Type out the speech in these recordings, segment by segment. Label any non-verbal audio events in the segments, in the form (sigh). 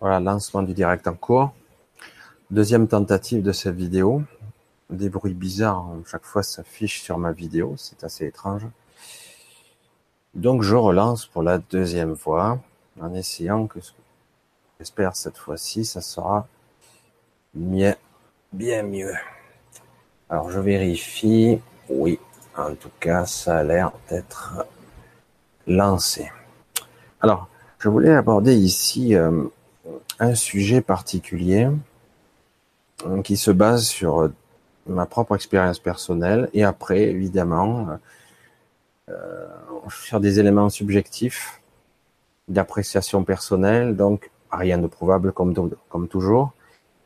Voilà, lancement du direct en cours. Deuxième tentative de cette vidéo. Des bruits bizarres, hein. chaque fois s'affiche sur ma vidéo, c'est assez étrange. Donc je relance pour la deuxième fois, en essayant que, j'espère cette fois-ci, ça sera bien, bien mieux. Alors je vérifie, oui, en tout cas ça a l'air d'être lancé. Alors, je voulais aborder ici euh, un sujet particulier euh, qui se base sur euh, ma propre expérience personnelle et après, évidemment, euh, sur des éléments subjectifs d'appréciation personnelle, donc rien de prouvable comme, comme toujours.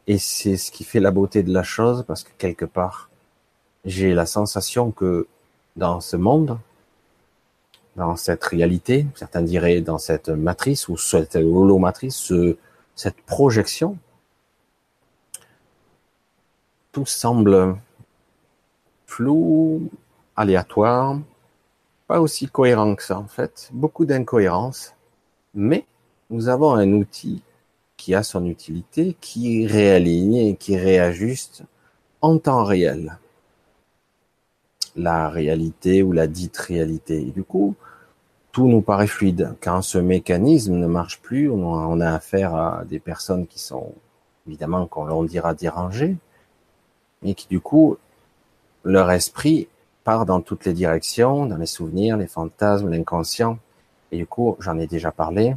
Et c'est ce qui fait la beauté de la chose parce que quelque part, j'ai la sensation que dans ce monde, dans cette réalité, certains diraient dans cette matrice ou cette holomatrice, ce, cette projection, tout semble flou, aléatoire, pas aussi cohérent que ça en fait, beaucoup d'incohérences, mais nous avons un outil qui a son utilité, qui réaligne et qui réajuste en temps réel la réalité ou la dite réalité. Et du coup, tout nous paraît fluide. Quand ce mécanisme ne marche plus, on a affaire à des personnes qui sont évidemment qu'on l'on dira dérangées, mais qui du coup leur esprit part dans toutes les directions, dans les souvenirs, les fantasmes, l'inconscient. Et du coup, j'en ai déjà parlé.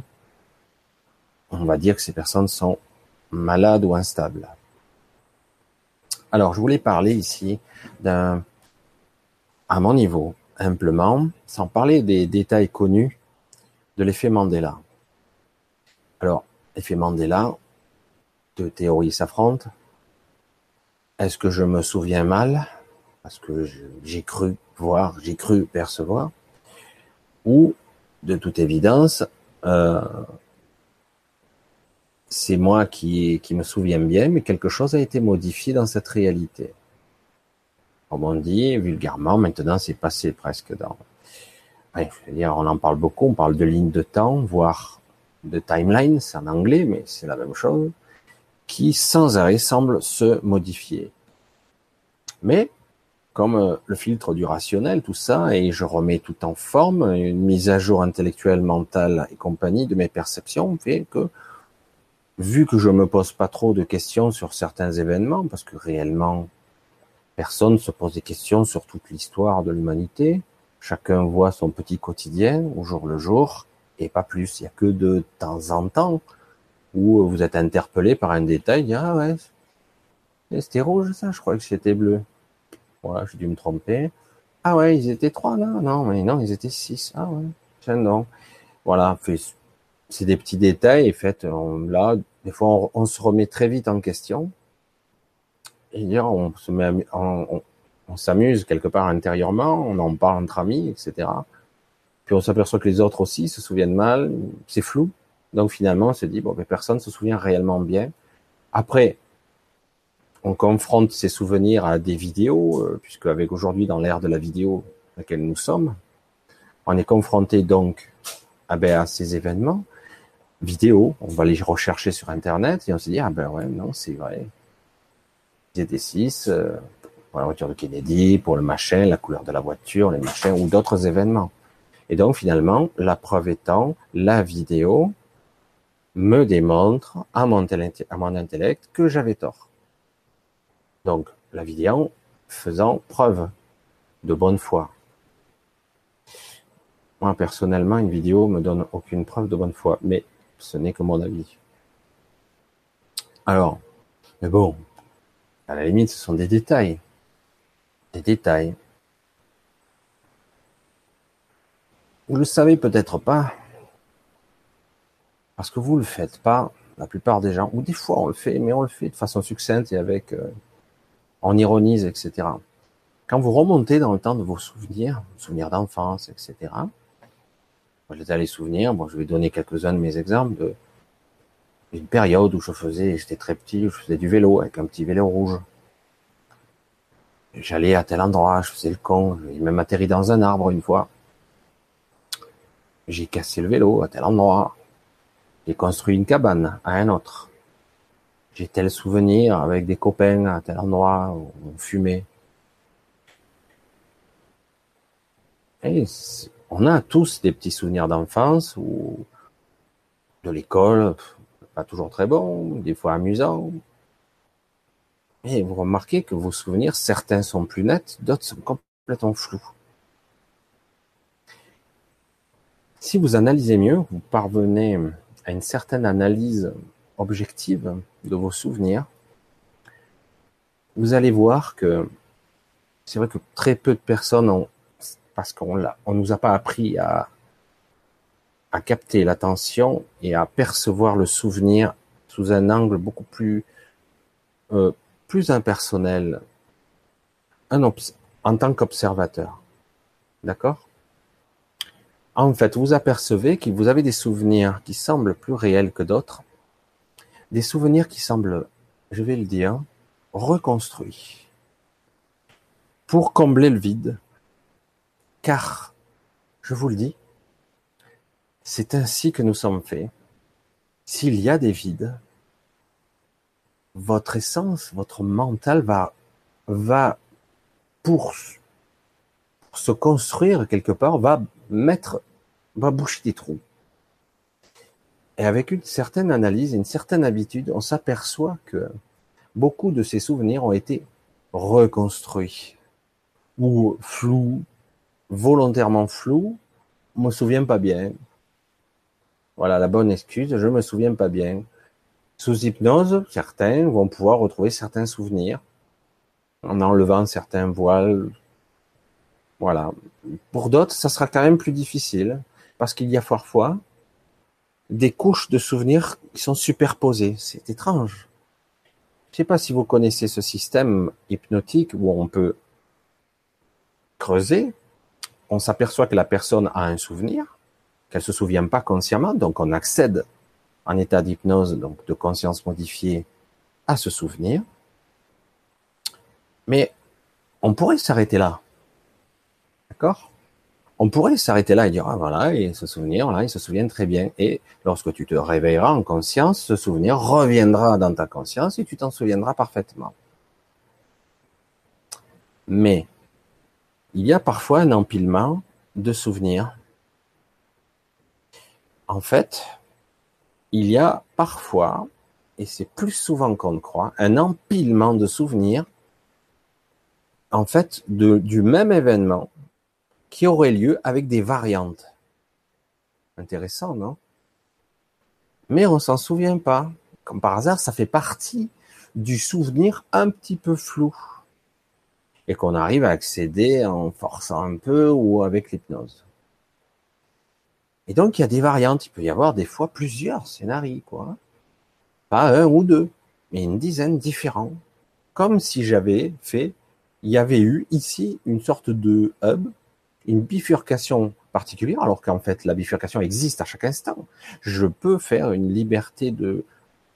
On va dire que ces personnes sont malades ou instables. Alors, je voulais parler ici d'un, à mon niveau, simplement, sans parler des détails connus de l'effet Mandela. Alors, l'effet Mandela, deux théories s'affrontent. Est-ce que je me souviens mal? Parce que j'ai cru voir, j'ai cru percevoir. Ou, de toute évidence, euh, c'est moi qui me souviens bien, mais quelque chose a été modifié dans cette réalité. Comme on dit vulgairement, maintenant c'est passé presque dans. dire, on en parle beaucoup, on parle de ligne de temps, voire de timeline, c'est en anglais, mais c'est la même chose, qui sans arrêt semble se modifier. Mais comme euh, le filtre du rationnel, tout ça, et je remets tout en forme, une mise à jour intellectuelle, mentale et compagnie de mes perceptions fait que, vu que je me pose pas trop de questions sur certains événements, parce que réellement, Personne se pose des questions sur toute l'histoire de l'humanité. Chacun voit son petit quotidien au jour le jour et pas plus. Il n'y a que de temps en temps où vous êtes interpellé par un détail. Ah ouais, c'était rouge ça, je crois que c'était bleu. Voilà, j'ai dû me tromper. Ah ouais, ils étaient trois là? Non, mais non, ils étaient six. Ah ouais, tiens non. Voilà, c'est des petits détails. Et fait, là, des fois, on se remet très vite en question dire on se met, on, on, s'amuse quelque part intérieurement, on en parle entre amis, etc. Puis on s'aperçoit que les autres aussi se souviennent mal, c'est flou. Donc finalement, on se dit bon, mais personne se souvient réellement bien. Après, on confronte ces souvenirs à des vidéos, euh, puisque avec aujourd'hui dans l'ère de la vidéo dans laquelle nous sommes, on est confronté donc ah ben, à ces événements vidéo, on va les rechercher sur internet et on se dit ah ben ouais non c'est vrai, des 6 euh, pour la voiture de Kennedy, pour le machin, la couleur de la voiture, les machins ou d'autres événements. Et donc finalement, la preuve étant, la vidéo me démontre à mon, à mon intellect que j'avais tort. Donc la vidéo faisant preuve de bonne foi. Moi personnellement, une vidéo me donne aucune preuve de bonne foi, mais ce n'est que mon avis. Alors, mais bon, à la limite, ce sont des détails. Des détails. Vous le savez peut-être pas, parce que vous le faites pas, la plupart des gens, ou des fois on le fait, mais on le fait de façon succincte et avec, euh, on ironise, etc. Quand vous remontez dans le temps de vos souvenirs, souvenirs d'enfance, etc. Les les souvenirs, bon, je vais donner quelques-uns de mes exemples de, une période où je faisais, j'étais très petit, je faisais du vélo avec un petit vélo rouge. J'allais à tel endroit, je faisais le con, j'ai même atterri dans un arbre une fois. J'ai cassé le vélo à tel endroit. J'ai construit une cabane à un autre. J'ai tel souvenir avec des copains à tel endroit où on fumait. Et on a tous des petits souvenirs d'enfance ou de l'école, pas toujours très bon, des fois amusant. Et vous remarquez que vos souvenirs, certains sont plus nets, d'autres sont complètement flous. Si vous analysez mieux, vous parvenez à une certaine analyse objective de vos souvenirs, vous allez voir que c'est vrai que très peu de personnes ont, parce qu'on on nous a pas appris à, à capter l'attention et à percevoir le souvenir sous un angle beaucoup plus euh, plus impersonnel, en tant qu'observateur. D'accord? En fait, vous apercevez que vous avez des souvenirs qui semblent plus réels que d'autres, des souvenirs qui semblent, je vais le dire, reconstruits. Pour combler le vide, car, je vous le dis, c'est ainsi que nous sommes faits. S'il y a des vides, votre essence, votre mental va, va pour, se construire quelque part, va mettre, va boucher des trous. Et avec une certaine analyse, une certaine habitude, on s'aperçoit que beaucoup de ces souvenirs ont été reconstruits ou flous, volontairement flous, je me souviens pas bien, voilà la bonne excuse, je me souviens pas bien. Sous hypnose, certains vont pouvoir retrouver certains souvenirs en enlevant certains voiles. Voilà. Pour d'autres, ça sera quand même plus difficile parce qu'il y a parfois des couches de souvenirs qui sont superposées. C'est étrange. Je ne sais pas si vous connaissez ce système hypnotique où on peut creuser. On s'aperçoit que la personne a un souvenir qu'elle se souvient pas consciemment, donc on accède en état d'hypnose, donc de conscience modifiée, à ce souvenir. Mais on pourrait s'arrêter là. D'accord? On pourrait s'arrêter là et dire, ah voilà, et ce souvenir, là, il se souvient très bien. Et lorsque tu te réveilleras en conscience, ce souvenir reviendra dans ta conscience et tu t'en souviendras parfaitement. Mais il y a parfois un empilement de souvenirs en fait, il y a parfois, et c'est plus souvent qu'on ne croit, un empilement de souvenirs, en fait, du même événement qui aurait lieu avec des variantes. Intéressant, non? Mais on s'en souvient pas. Comme par hasard, ça fait partie du souvenir un petit peu flou. Et qu'on arrive à accéder en forçant un peu ou avec l'hypnose. Et donc, il y a des variantes. Il peut y avoir des fois plusieurs scénarios, quoi. Pas un ou deux, mais une dizaine différents. Comme si j'avais fait, il y avait eu ici une sorte de hub, une bifurcation particulière, alors qu'en fait, la bifurcation existe à chaque instant. Je peux faire une liberté de,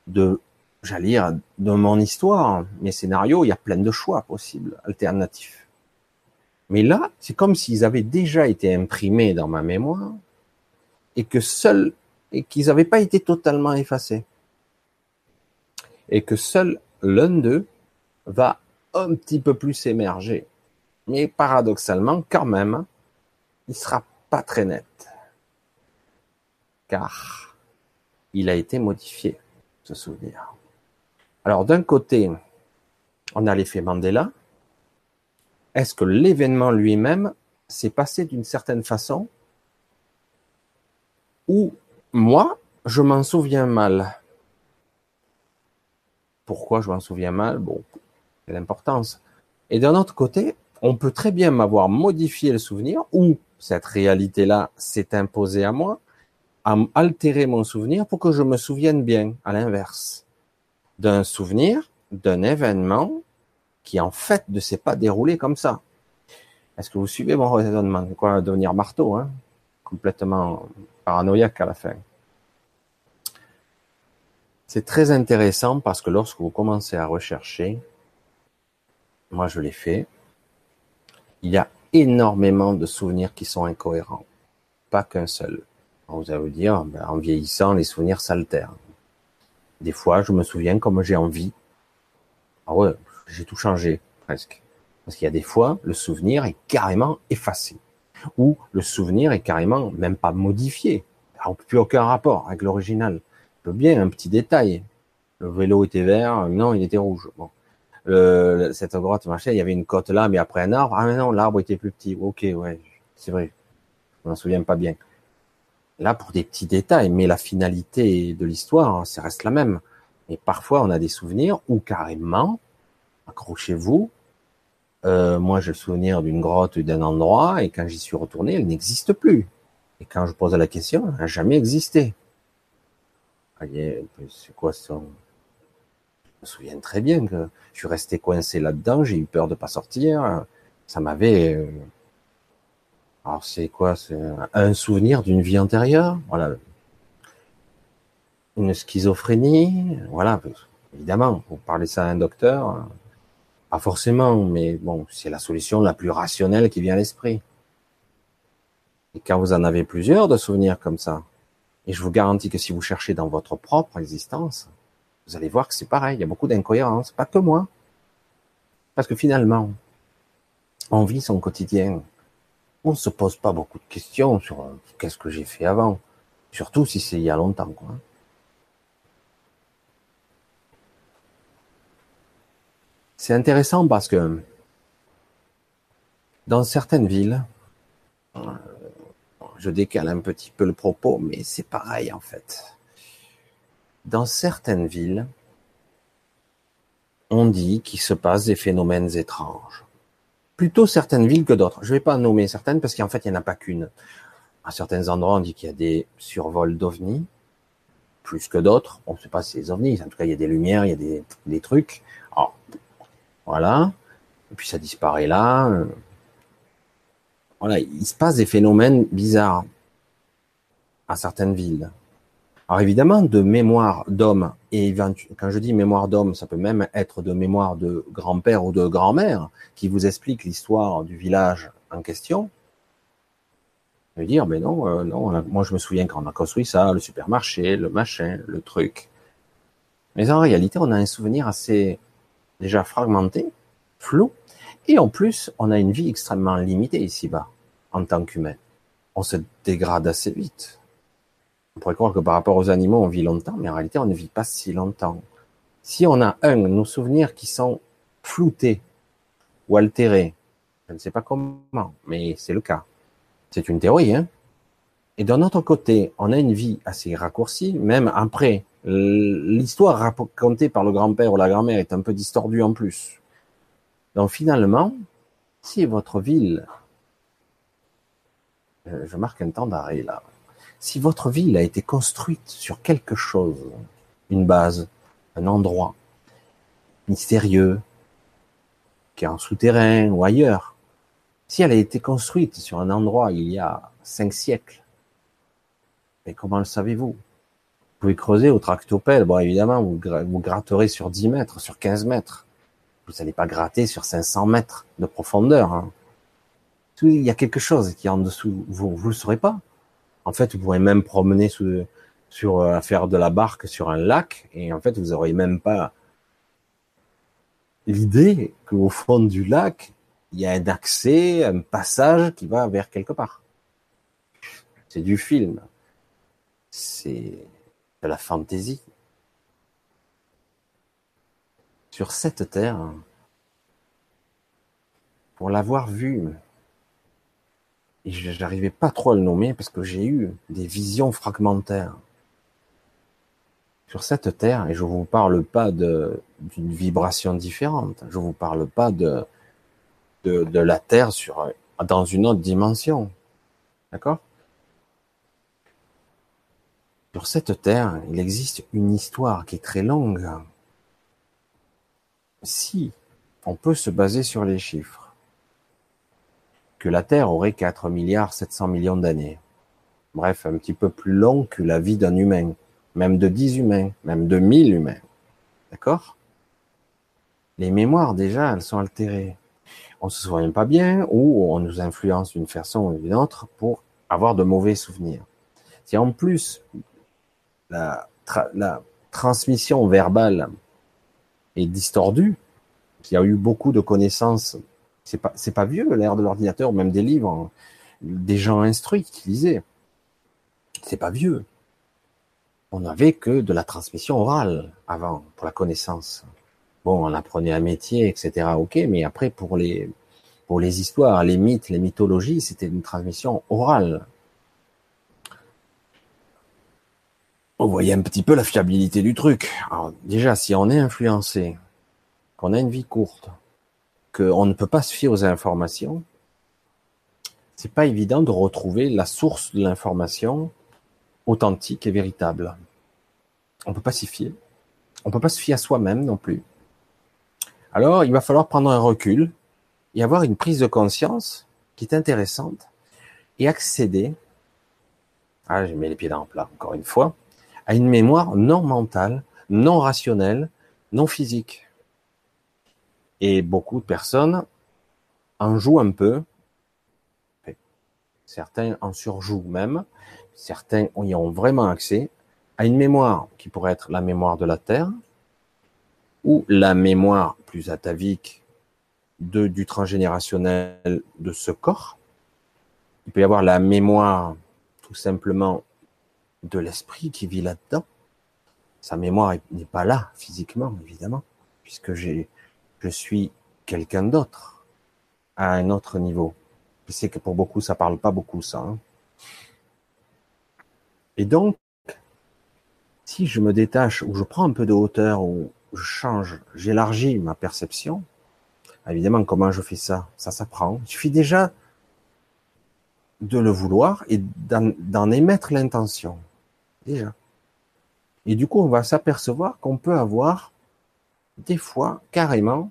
de, j'allais dire, de mon histoire. Mes scénarios, il y a plein de choix possibles, alternatifs. Mais là, c'est comme s'ils avaient déjà été imprimés dans ma mémoire, et que seuls et qu'ils n'avaient pas été totalement effacés. Et que seul l'un d'eux va un petit peu plus émerger. Mais paradoxalement, quand même, il sera pas très net. Car il a été modifié, ce souvenir. Alors d'un côté, on a l'effet Mandela. Est-ce que l'événement lui-même s'est passé d'une certaine façon? Ou moi, je m'en souviens mal. Pourquoi je m'en souviens mal? Bon, c'est l'importance. Et d'un autre côté, on peut très bien m'avoir modifié le souvenir ou cette réalité-là s'est imposée à moi, à altérer mon souvenir pour que je me souvienne bien, à l'inverse, d'un souvenir, d'un événement qui en fait ne s'est pas déroulé comme ça. Est-ce que vous suivez mon raisonnement? Quoi devenir marteau, hein? Complètement paranoïaque à la fin. C'est très intéressant parce que lorsque vous commencez à rechercher, moi je l'ai fait, il y a énormément de souvenirs qui sont incohérents. Pas qu'un seul. vous allez vous dire, ben, en vieillissant, les souvenirs s'altèrent. Des fois, je me souviens comme j'ai envie. Ah ouais, j'ai tout changé, presque. Parce qu'il y a des fois, le souvenir est carrément effacé. Ou le souvenir est carrément même pas modifié. n'a plus aucun rapport avec l'original. peut bien un petit détail. Le vélo était vert, non, il était rouge. Bon. Le, cette grotte, machin, il y avait une côte là, mais après un arbre. Ah mais non, l'arbre était plus petit. Ok, ouais, c'est vrai. Je m'en souviens pas bien. Là, pour des petits détails, mais la finalité de l'histoire, ça reste la même. Et parfois, on a des souvenirs où carrément, accrochez-vous, euh, moi j'ai le souvenir d'une grotte ou d'un endroit, et quand j'y suis retourné, elle n'existe plus. Et quand je pose la question, elle n'a jamais existé. C'est quoi ça? Je me souviens très bien que je suis resté coincé là-dedans, j'ai eu peur de pas sortir. Ça m'avait euh, alors c'est quoi? C'est un souvenir d'une vie antérieure, voilà. Une schizophrénie, voilà. Évidemment, vous parlez ça à un docteur, pas forcément, mais bon, c'est la solution la plus rationnelle qui vient à l'esprit. Et quand vous en avez plusieurs de souvenirs comme ça, et je vous garantis que si vous cherchez dans votre propre existence, vous allez voir que c'est pareil, il y a beaucoup d'incohérences, pas que moi. Parce que finalement, on vit son quotidien, on ne se pose pas beaucoup de questions sur euh, qu'est-ce que j'ai fait avant, surtout si c'est il y a longtemps. Quoi. C'est intéressant parce que dans certaines villes, euh, je décale un petit peu le propos, mais c'est pareil en fait. Dans certaines villes, on dit qu'il se passe des phénomènes étranges plutôt certaines villes que d'autres. Je ne vais pas nommer certaines parce qu'en fait, il n'y en a pas qu'une. À certains endroits, on dit qu'il y a des survols d'ovnis, plus que d'autres. On ne sait pas si c'est des ovnis. En tout cas, il y a des lumières, il y a des, trucs. Voilà. Puis ça disparaît là. Voilà, il se passe des phénomènes bizarres à certaines villes. Alors évidemment, de mémoire d'homme, et quand je dis mémoire d'homme, ça peut même être de mémoire de grand-père ou de grand-mère, qui vous explique l'histoire du village en question. Dire, mais non, euh, non, moi je me souviens quand on a construit ça, le supermarché, le machin, le truc. Mais en réalité, on a un souvenir assez déjà fragmenté, flou, et en plus, on a une vie extrêmement limitée ici-bas, en tant qu'humain. On se dégrade assez vite. On pourrait croire que par rapport aux animaux, on vit longtemps, mais en réalité, on ne vit pas si longtemps. Si on a un, nos souvenirs qui sont floutés ou altérés, je ne sais pas comment, mais c'est le cas. C'est une théorie, hein. Et d'un autre côté, on a une vie assez raccourcie, même après, l'histoire racontée par le grand-père ou la grand-mère est un peu distordue en plus. Donc finalement, si votre ville, euh, je marque un temps d'arrêt là, si votre ville a été construite sur quelque chose, une base, un endroit mystérieux, qui est en souterrain ou ailleurs, si elle a été construite sur un endroit il y a cinq siècles, mais comment le savez-vous? Vous pouvez creuser au tractopelle, bon évidemment vous, vous gratterez sur 10 mètres, sur 15 mètres. Vous n'allez pas gratter sur 500 mètres de profondeur. Hein. Il y a quelque chose qui est en dessous, vous ne le saurez pas. En fait, vous pourrez même promener sur, euh, faire de la barque sur un lac et en fait, vous n'aurez même pas l'idée qu'au fond du lac, il y a un accès, un passage qui va vers quelque part. C'est du film. C'est de la fantaisie. Sur cette terre, pour l'avoir vu, et j'arrivais pas trop à le nommer parce que j'ai eu des visions fragmentaires. Sur cette terre et je vous parle pas de d'une vibration différente je vous parle pas de de, la terre dans une autre dimension. D'accord? Sur cette terre il existe une histoire qui est très longue si on peut se baser sur les chiffres que la Terre aurait 4 milliards 700 millions d'années. Bref, un petit peu plus long que la vie d'un humain, même de 10 humains, même de 1000 humains. D'accord? Les mémoires, déjà, elles sont altérées. On se souvient pas bien ou on nous influence d'une façon ou d'une autre pour avoir de mauvais souvenirs. Si en plus la, transmission verbale est distordue, qu'il y a eu beaucoup de connaissances, c'est pas pas vieux l'ère de l'ordinateur, même des livres, des gens instruits qui lisaient, c'est pas vieux. On n'avait que de la transmission orale avant pour la connaissance. Bon, on apprenait un métier, etc. Ok, mais après pour les histoires, les mythes, les mythologies, c'était une transmission orale. On voyait un petit peu la fiabilité du truc. Alors déjà, si on est influencé, qu'on a une vie courte, qu'on ne peut pas se fier aux informations, c'est pas évident de retrouver la source de l'information authentique et véritable. On peut pas s'y fier. On peut pas se fier à soi-même non plus. Alors, il va falloir prendre un recul et avoir une prise de conscience qui est intéressante et accéder, ah, j'ai mis les pieds dans le plat encore une fois, à une mémoire non mentale, non rationnelle, non physique. Et beaucoup de personnes en jouent un peu. Certains en surjouent même. Certains y ont vraiment accès à une mémoire qui pourrait être la mémoire de la Terre ou la mémoire plus atavique de, du transgénérationnel de ce corps. Il peut y avoir la mémoire tout simplement de l'esprit qui vit là-dedans. Sa mémoire n'est pas là physiquement, évidemment, puisque j'ai je suis quelqu'un d'autre à un autre niveau. Je sais que pour beaucoup, ça parle pas beaucoup, ça. Hein. Et donc, si je me détache ou je prends un peu de hauteur ou je change, j'élargis ma perception, évidemment, comment je fais ça? Ça s'apprend. Il suffit déjà de le vouloir et d'en émettre l'intention. Déjà. Et du coup, on va s'apercevoir qu'on peut avoir des fois carrément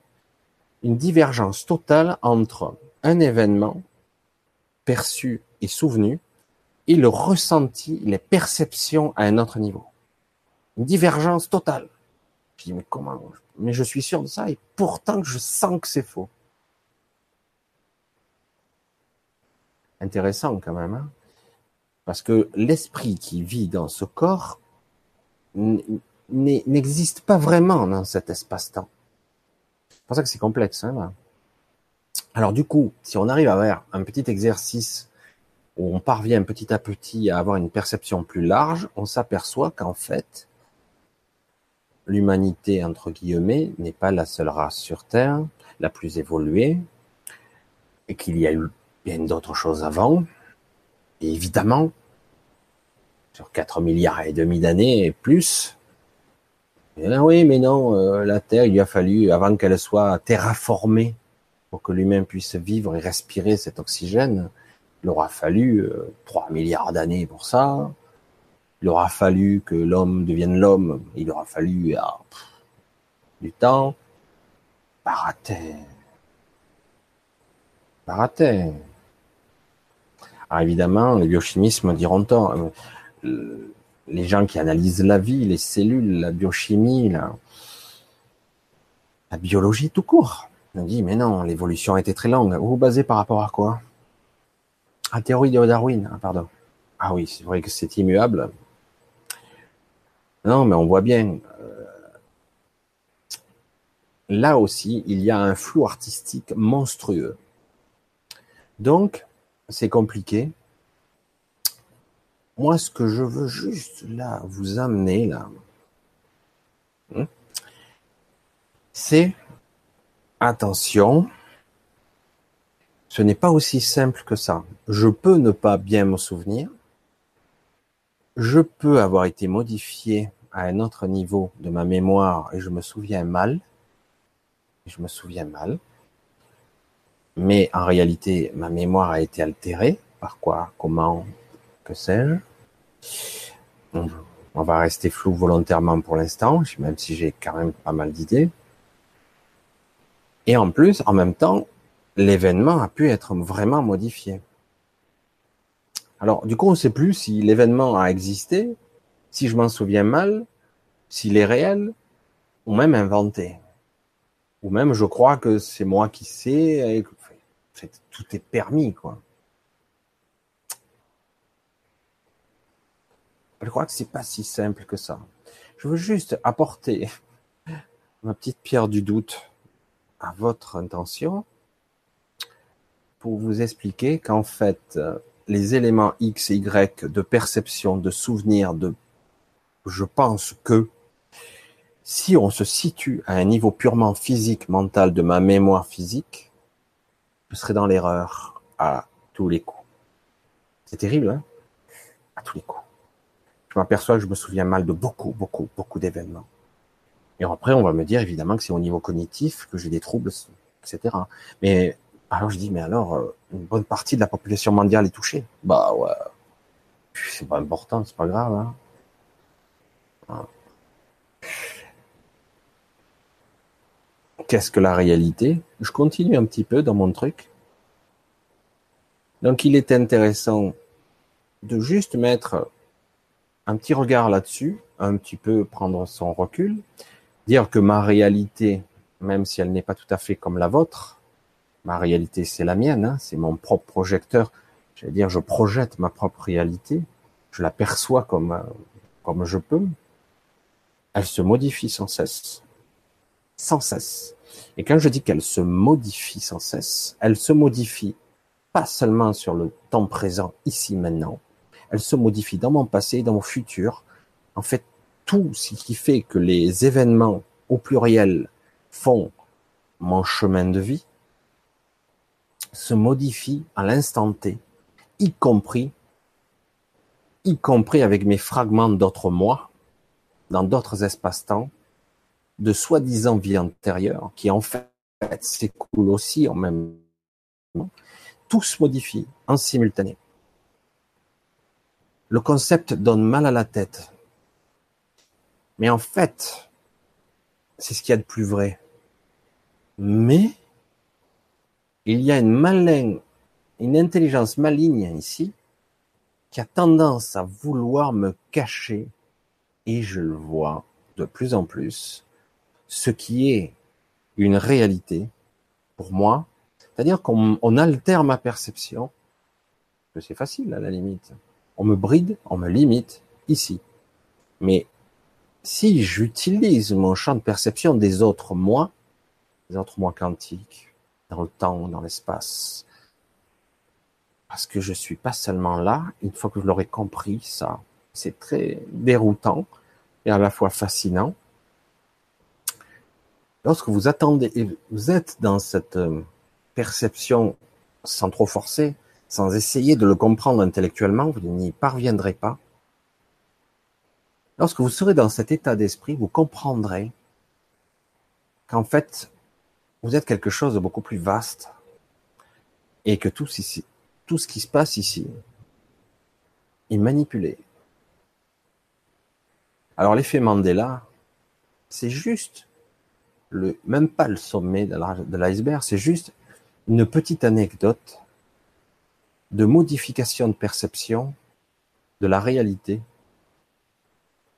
une divergence totale entre un événement perçu et souvenu et le ressenti, les perceptions à un autre niveau. Une divergence totale. Je dis, mais comment Mais je suis sûr de ça et pourtant je sens que c'est faux. Intéressant quand même. Hein Parce que l'esprit qui vit dans ce corps n'existe pas vraiment dans cet espace-temps. C'est pour ça que c'est complexe. Hein, Alors du coup, si on arrive à avoir un petit exercice où on parvient petit à petit à avoir une perception plus large, on s'aperçoit qu'en fait, l'humanité, entre guillemets, n'est pas la seule race sur Terre, la plus évoluée, et qu'il y a eu bien d'autres choses avant. Et évidemment, sur 4 milliards et demi d'années et plus, oui, mais non, euh, la Terre, il lui a fallu, avant qu'elle soit terraformée, pour que l'humain puisse vivre et respirer cet oxygène, il aura fallu 3 euh, milliards d'années pour ça. Il aura fallu que l'homme devienne l'homme. Il aura fallu ah, du temps. Baratin. Baratin. Alors évidemment, les biochimistes me diront tant. Euh, les gens qui analysent la vie, les cellules, la biochimie, la, biologie tout court. On dit, mais non, l'évolution été très longue. Vous vous basez par rapport à quoi? À théorie de Darwin, ah, pardon. Ah oui, c'est vrai que c'est immuable. Non, mais on voit bien. Euh, là aussi, il y a un flou artistique monstrueux. Donc, c'est compliqué. Moi, ce que je veux juste là vous amener là, hein, c'est attention. Ce n'est pas aussi simple que ça. Je peux ne pas bien me souvenir. Je peux avoir été modifié à un autre niveau de ma mémoire et je me souviens mal. Je me souviens mal. Mais en réalité, ma mémoire a été altérée. Par quoi? Comment? On va rester flou volontairement pour l'instant, même si j'ai quand même pas mal d'idées. Et en plus, en même temps, l'événement a pu être vraiment modifié. Alors, du coup, on ne sait plus si l'événement a existé, si je m'en souviens mal, s'il est réel, ou même inventé. Ou même je crois que c'est moi qui sais, tout est permis, quoi. Je crois que c'est pas si simple que ça. Je veux juste apporter (laughs) ma petite pierre du doute à votre intention pour vous expliquer qu'en fait, les éléments X et Y de perception, de souvenir, de je pense que si on se situe à un niveau purement physique, mental de ma mémoire physique, je serais dans l'erreur à tous les coups. C'est terrible, hein? À tous les coups. Je m'aperçois que je me souviens mal de beaucoup, beaucoup, beaucoup d'événements. Et après, on va me dire évidemment que c'est au niveau cognitif que j'ai des troubles, etc. Mais alors je dis, mais alors, euh, une bonne partie de la population mondiale est touchée. Bah ouais, c'est pas important, c'est pas grave. Hein Qu'est-ce que la réalité? Je continue un petit peu dans mon truc. Donc il est intéressant de juste mettre un petit regard là-dessus, un petit peu prendre son recul, dire que ma réalité, même si elle n'est pas tout à fait comme la vôtre, ma réalité c'est la mienne, hein, c'est mon propre projecteur. J'allais dire, je projette ma propre réalité, je la perçois comme comme je peux elle se modifie sans cesse. Sans cesse. Et quand je dis qu'elle se modifie sans cesse, elle se modifie pas seulement sur le temps présent, ici, maintenant, elle se modifie dans mon passé, dans mon futur. En fait, tout ce qui fait que les événements au pluriel font mon chemin de vie se modifie à l'instant T, y compris, y compris avec mes fragments d'autres mois, dans d'autres espaces-temps de soi-disant vie antérieure qui en fait s'écoule aussi en même temps, tout se modifie en simultané. Le concept donne mal à la tête. Mais en fait, c'est ce qu'il y a de plus vrai. Mais il y a une malin, une intelligence maligne ici qui a tendance à vouloir me cacher et je le vois de plus en plus, ce qui est une réalité pour moi, c'est-à-dire qu'on altère ma perception, que c'est facile à la limite. On me bride, on me limite ici. Mais si j'utilise mon champ de perception des autres moi, des autres moi quantiques, dans le temps, dans l'espace, parce que je suis pas seulement là, une fois que je l'aurai compris, ça, c'est très déroutant et à la fois fascinant. Lorsque vous attendez vous êtes dans cette euh, perception sans trop forcer, sans essayer de le comprendre intellectuellement, vous n'y parviendrez pas. Lorsque vous serez dans cet état d'esprit, vous comprendrez qu'en fait, vous êtes quelque chose de beaucoup plus vaste et que tout, ce qui se passe ici est manipulé, alors l'effet Mandela, c'est juste le, même pas le sommet de l'iceberg, c'est juste une petite anecdote de modification de perception de la réalité.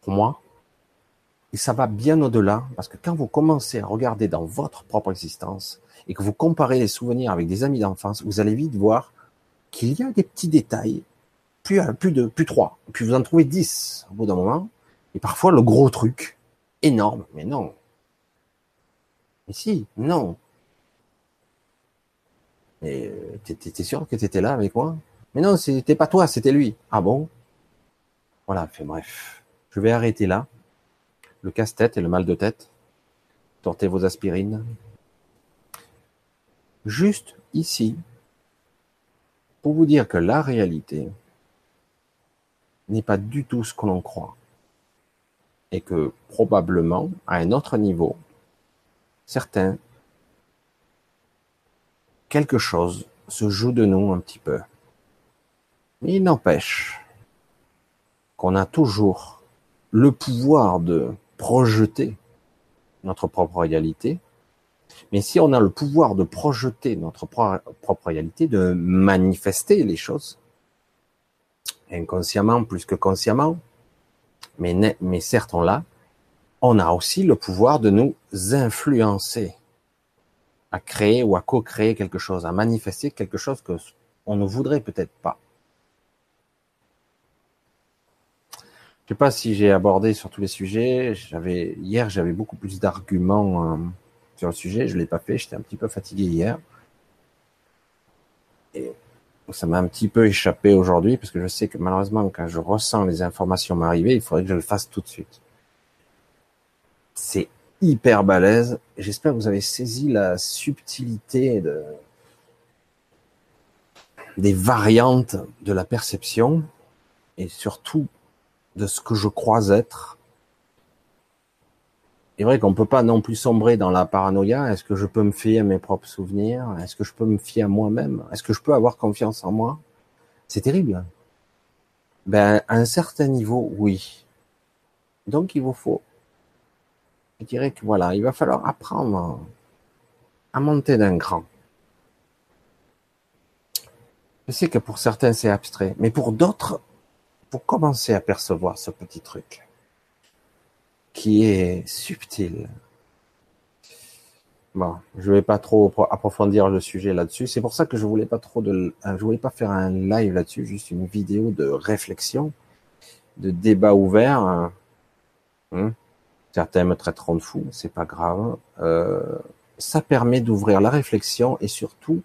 Pour moi, et ça va bien au-delà, parce que quand vous commencez à regarder dans votre propre existence et que vous comparez les souvenirs avec des amis d'enfance, vous allez vite voir qu'il y a des petits détails, plus, plus de, plus trois, puis vous en trouvez dix au bout d'un moment, et parfois le gros truc, énorme, mais non. Mais si, non. Mais euh, t'es sûr que t'étais là avec moi? Mais non, c'était pas toi, c'était lui. Ah bon? Voilà, fait bref. Je vais arrêter là. Le casse-tête et le mal de tête. Tentez vos aspirines. Juste ici, pour vous dire que la réalité n'est pas du tout ce que l'on croit et que probablement, à un autre niveau, certains, quelque chose se joue de nous un petit peu. Mais il n'empêche qu'on a toujours le pouvoir de projeter notre propre réalité. Mais si on a le pouvoir de projeter notre propre réalité, de manifester les choses, inconsciemment plus que consciemment, mais, mais certes on l'a, on a aussi le pouvoir de nous influencer à créer ou à co-créer quelque chose, à manifester quelque chose que on ne voudrait peut-être pas. Je sais pas si j'ai abordé sur tous les sujets. J'avais hier, j'avais beaucoup plus d'arguments euh, sur le sujet. Je l'ai pas fait. J'étais un petit peu fatigué hier. Et ça m'a un petit peu échappé aujourd'hui parce que je sais que malheureusement, quand je ressens les informations m'arriver, il faudrait que je le fasse tout de suite. C'est hyper balèze. J'espère que vous avez saisi la subtilité de, des variantes de la perception et surtout de ce que je crois être. C'est vrai qu'on peut pas non plus sombrer dans la paranoïa. Est-ce que je peux me fier à mes propres souvenirs? Est-ce que je peux me fier à moi-même? Est-ce que je peux avoir confiance en moi? C'est terrible. Ben, à un certain niveau, oui. Donc, il vous faut. Je dirais que voilà, il va falloir apprendre à monter d'un cran. Je sais que pour certains c'est abstrait, mais pour d'autres, pour commencer à percevoir ce petit truc qui est subtil. Bon, je vais pas trop approfondir le sujet là-dessus. C'est pour ça que je voulais pas trop de, euh, je voulais pas faire un live là-dessus, juste une vidéo de réflexion, de débat ouvert. Hein? Certains me traiteront de fou, c'est pas grave. Euh, ça permet d'ouvrir la réflexion et surtout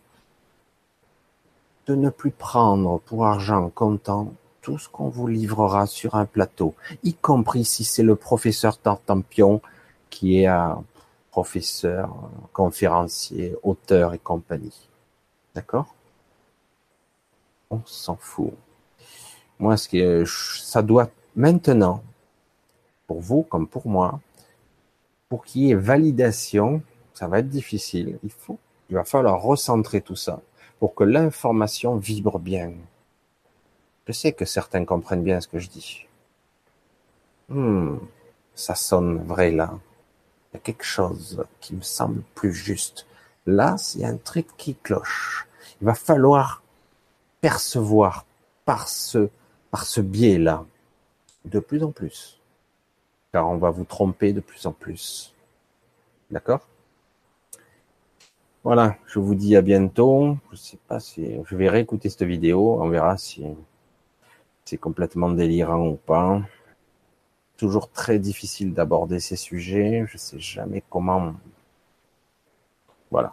de ne plus prendre pour argent comptant tout ce qu'on vous livrera sur un plateau, y compris si c'est le professeur Tartampion qui est un professeur, conférencier, auteur et compagnie. D'accord? On s'en fout. Moi, ce que ça doit maintenant, pour vous comme pour moi, pour qu'il y ait validation, ça va être difficile. Il faut, il va falloir recentrer tout ça pour que l'information vibre bien. Je sais que certains comprennent bien ce que je dis. Hmm, ça sonne vrai là. Il y a quelque chose qui me semble plus juste. Là, il y a un truc qui cloche. Il va falloir percevoir par ce, par ce biais-là de plus en plus. On va vous tromper de plus en plus. D'accord? Voilà, je vous dis à bientôt. Je sais pas si je vais réécouter cette vidéo, on verra si c'est complètement délirant ou pas. Toujours très difficile d'aborder ces sujets, je sais jamais comment. Voilà.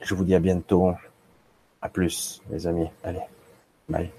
Je vous dis à bientôt. À plus, les amis. Allez, bye.